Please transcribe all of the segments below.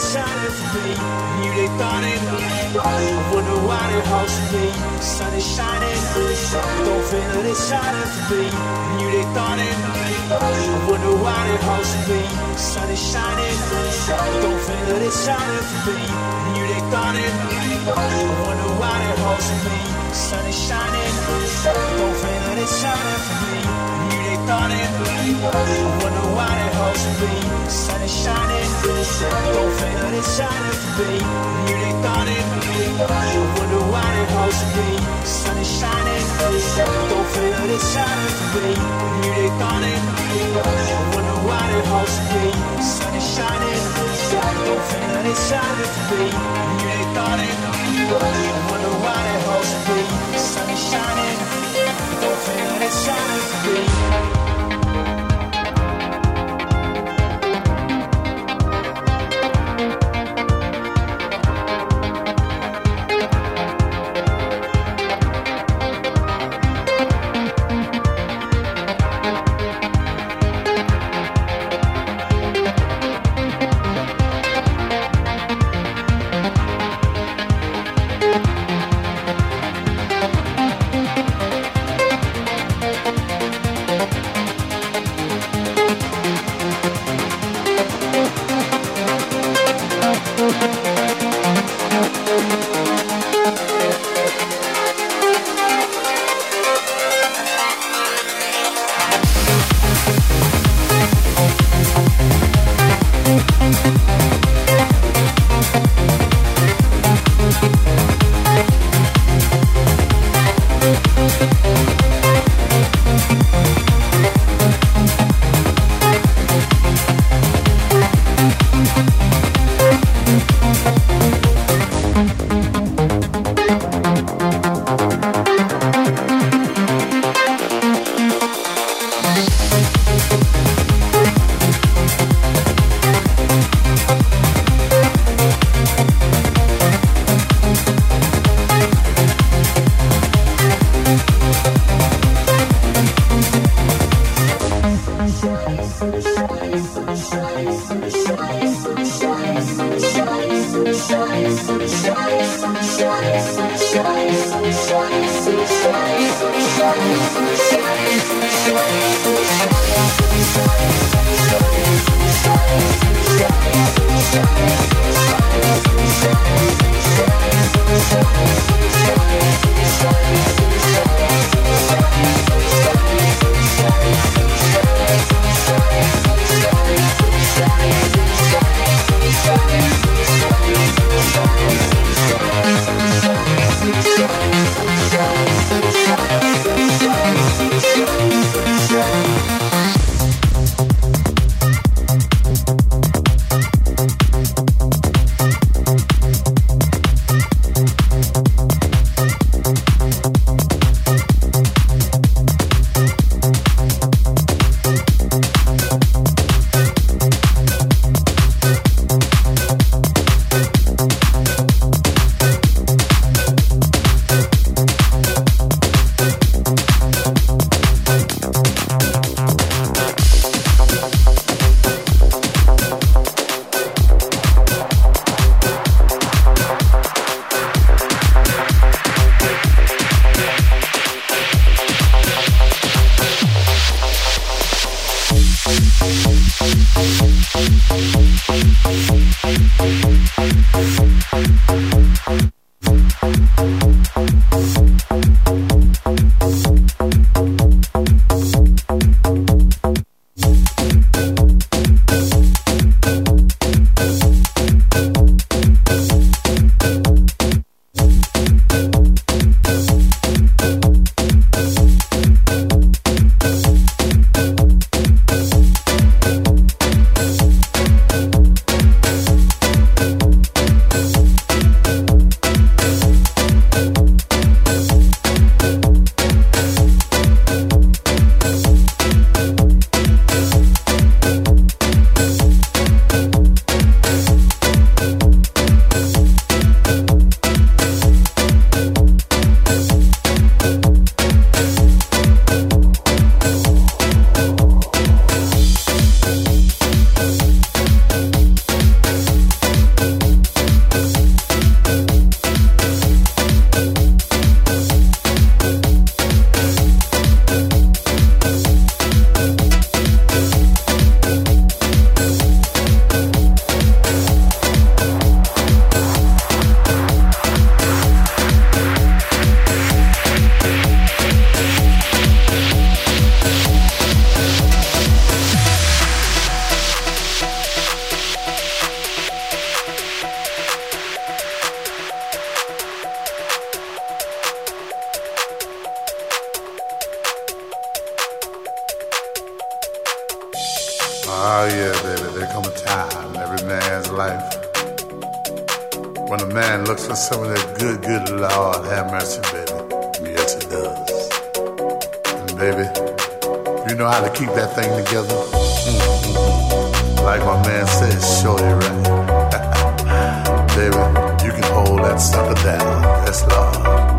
shining for me. They thought it. I wonder why they hosting me. Sun is shining. Don't feel it's shining for me. You they thought it. I wonder why they hosting me. Sun is shining. Don't feel it's shining for me. You they thought it. I wonder why they hosting me. Sun is shining. Don't feel it's shining for me. It. I wonder why they hosting me. Sun is shining. Don't feel that it's shining. You they thought it. I wonder why they hosting me. Sun is shining. Don't feel that it's. You they thought it. I wonder why they hosting me. Sun is shining. Don't feel that it's. You they thought it. I wonder why they hosting me. Sun is shining. Don't feel that it's shining for me. Oh yeah, baby, there come a time in every man's life when a man looks for some of that good, good Lord, have mercy, baby. Yes, it does. And baby, you know how to keep that thing together. Mm-hmm. Like my man says, show right, baby. You can hold that sucker down. That's love.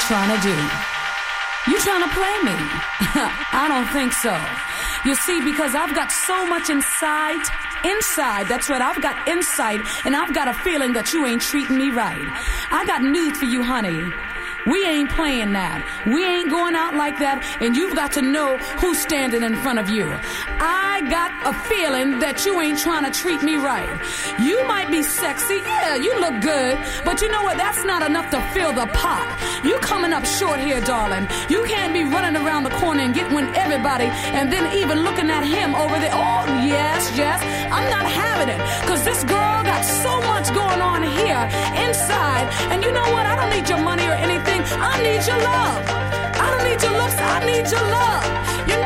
Trying to do. You trying to play me? I don't think so. You see, because I've got so much inside, inside, that's right, I've got insight, and I've got a feeling that you ain't treating me right. I got news for you, honey. We ain't playing that. We ain't going out like that, and you've got to know who's standing in front of you. I got a feeling that you ain't trying to treat me right. You might be sexy, yeah, you look good, but you know what? That's not enough to fill the pot. You coming up short here, darling. You can't be running around the corner and getting with everybody, and then even looking at him over there. Oh, yes, yes, I'm not having it, cause this girl got so much going on here inside, and you know what? I don't need your money or anything. I need your love. I don't need your looks. I need your love. You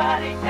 nobody